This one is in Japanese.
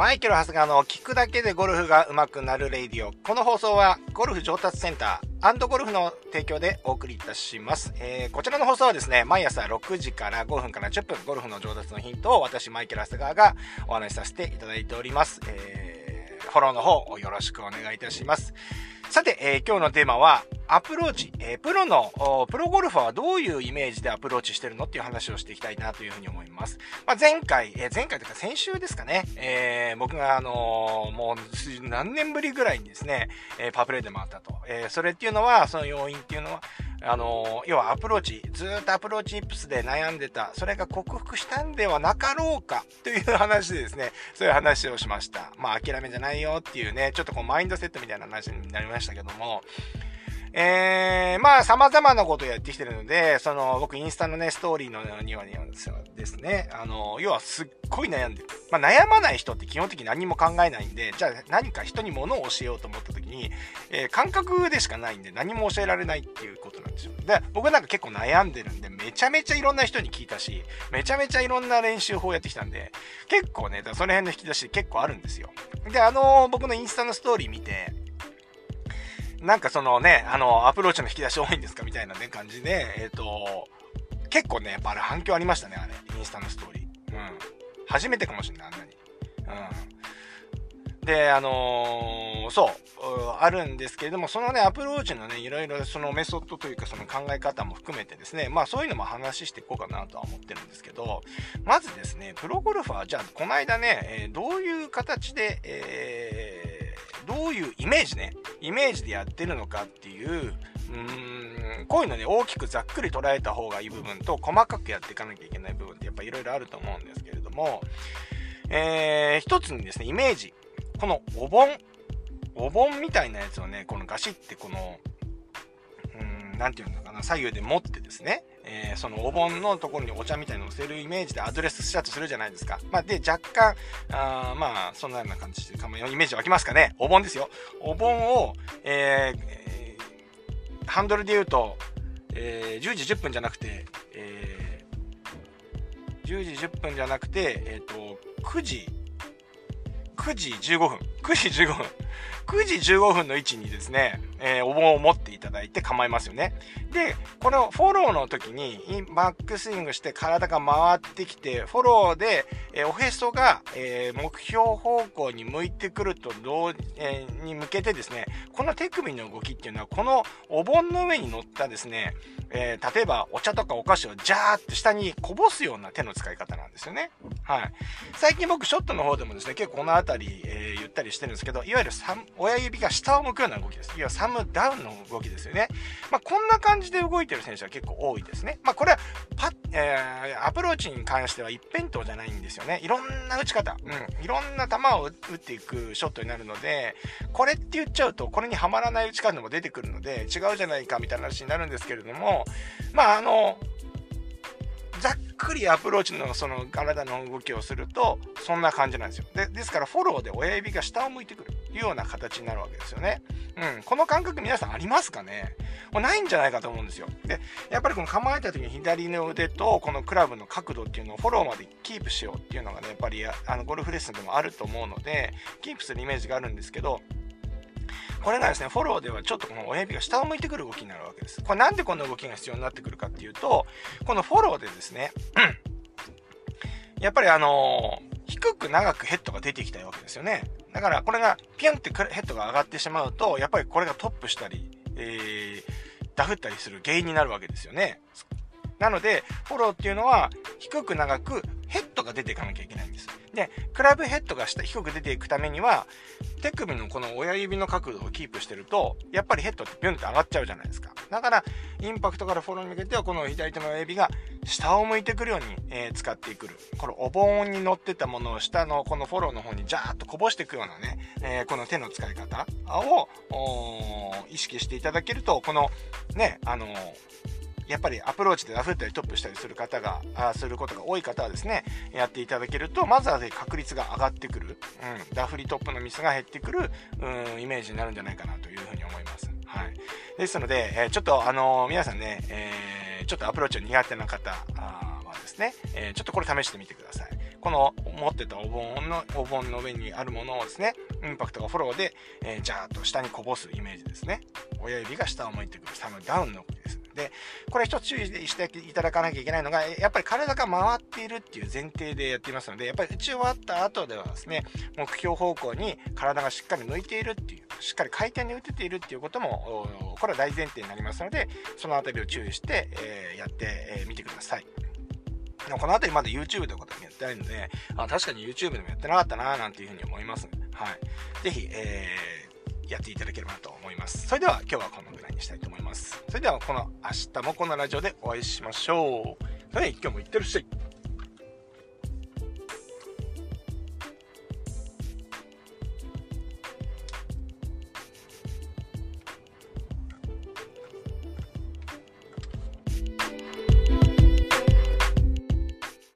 マイケル・ハスガの聞くだけでゴルフが上手くなるレイディオ。この放送はゴルフ上達センターゴルフの提供でお送りいたします、えー、こちらの放送はですね、毎朝6時から5分から10分、ゴルフの上達のヒントを私、マイケル・ハスガがお話しさせていただいております。えー、フォローの方よろしくお願いいたします。さて、えー、今日のテーマは、アプローチ、えー、プロの、プロゴルファーはどういうイメージでアプローチしてるのっていう話をしていきたいなというふうに思います。まあ、前回、えー、前回というか先週ですかね、えー、僕があの、もう何年ぶりぐらいにですね、えパープレイで回ったと。えそれっていうのは、その要因っていうのは、あの要はアプローチ、ずっとアプローチイップスで悩んでた、それが克服したんではなかろうかという話でですね、そういう話をしました。まあ諦めじゃないよっていうね、ちょっとこうマインドセットみたいな話になりましたけども、えー、まあ、様々なことをやってきてるので、その、僕、インスタのね、ストーリーのにはですね、あの、要はすっごい悩んでる。まあ、悩まない人って基本的に何も考えないんで、じゃあ何か人に物を教えようと思った時に、えー、感覚でしかないんで何も教えられないっていうことなんですよ。で、僕なんか結構悩んでるんで、めちゃめちゃいろんな人に聞いたし、めちゃめちゃいろんな練習法やってきたんで、結構ね、その辺の引き出し結構あるんですよ。で、あの僕のインスタのストーリー見て、なんかそのね、あの、アプローチの引き出し多いんですかみたいなね、感じで、えっ、ー、と、結構ね、やっぱあれ反響ありましたね、あれ。インスタのストーリー。うん。初めてかもしんない、あんなに。うん。で、あのー、そう、あるんですけれども、そのね、アプローチのね、いろいろそのメソッドというか、その考え方も含めてですね、まあそういうのも話していこうかなとは思ってるんですけど、まずですね、プロゴルファー、じゃあ、この間ね、えー、どういう形で、えーどういうイメージね、イメージでやってるのかっていう、うーん、こういうのね、大きくざっくり捉えた方がいい部分と、細かくやっていかなきゃいけない部分ってやっぱいろいろあると思うんですけれども、えー、一つにですね、イメージ。このお盆、お盆みたいなやつをね、このガシってこの、うん、なんていうのかな、左右で持ってですね、えー、そのお盆のところにお茶みたいのをせるイメージでアドレスしたとするじゃないですか。まあ、で、若干、あまあ、そんなような感じで、イメージ湧きますかね。お盆ですよ。お盆を、えー、ハンドルで言うと、えー、10時10分じゃなくて、えー、10時10分じゃなくて、えっ、と、9時、9時15分。9時15分。9時15分の位置にですね、えー、お盆を持っていただいて構いますよね。で、このフォローの時にバックスイングして体が回ってきて、フォローで、えー、おへそが、えー、目標方向に向いてくると同、えー、に向けてですね、この手首の動きっていうのは、このお盆の上に乗ったですね、えー、例えばお茶とかお菓子をジャーって下にこぼすような手の使い方なんですよね。はい。最近僕ショットの方でもですね、結構この辺り、えー、言ったりしてるんですけど、いわゆる親指が下を向くような動きです。いわゆるサムダウンの動きですよね。まあ、こんな感じで動いてる選手は結構多いですね。まあ、これはパえー、アプローチに関しては一辺倒じゃないんですよね。いろんな打ち方、うん、いろんな球を打っていくショットになるので、これって言っちゃうと、これにはまらない打ち方も出てくるので、違うじゃないかみたいな話になるんですけれども、まあ、あの、くりアプローチのその体の動きをするとそんな感じなんですよ。でですからフォローで親指が下を向いてくるというような形になるわけですよね。うん。この感覚皆さんありますかね？もうないんじゃないかと思うんですよ。でやっぱりこの構えた時に左の腕とこのクラブの角度っていうのをフォローまでキープしようっていうのがねやっぱりあのゴルフレッスンでもあると思うのでキープするイメージがあるんですけどこれがですね、フォローではちょっとこの親指が下を向いてくる動きになるわけです。これなんでこんな動きが必要になってくるかっていうと、このフォローでですね、やっぱりあのー、低く長くヘッドが出てきたいわけですよね。だからこれがピュンってヘッドが上がってしまうと、やっぱりこれがトップしたり、えー、ダフったりする原因になるわけですよね。なので、フォローっていうのは低く長くヘッドが出ていかなきゃいけないんです。で、クラブヘッドが下低く出ていくためには、手首のこの親指の角度をキープしてると、やっぱりヘッドってビュンって上がっちゃうじゃないですか。だから、インパクトからフォローに向けては、この左手の親指が下を向いてくるように、えー、使ってくる。このお盆に乗ってたものを下のこのフォローの方にジャーッとこぼしていくようなね、えー、この手の使い方を意識していただけると、このね、あのーやっぱりアプローチでダフったりトップしたりする方が、あすることが多い方はですね、やっていただけると、まずは確率が上がってくる、うん、ダフリトップのミスが減ってくる、うん、イメージになるんじゃないかなというふうに思います。はい。ですので、えー、ちょっとあのー、皆さんね、えー、ちょっとアプローチが苦手な方はですね、えちょっとこれ試してみてください。この持ってたお盆の、お盆の上にあるものをですね、インパクトがフォローで、えー、ジャーっと下にこぼすイメージですね。親指が下を向いてくる、サムダウンの動きです。で、これ一つ注意していただかなきゃいけないのが、やっぱり体が回っているっていう前提でやっていますので、やっぱり打ち終わった後ではですね、目標方向に体がしっかり向いているっていう、しっかり回転に打てているっていうことも、これは大前提になりますので、そのあたりを注意して、え、やってみてください。この辺りまだ YouTube ということもやってないので、あ確かに YouTube でもやってなかったななんていうふうに思いますはい。ぜひ、えー、やっていただければと思います。それでは今日はこのぐらいにしたいと思います。それではこの明日もこのラジオでお会いしましょう。はい、今日もいってらっしゃい。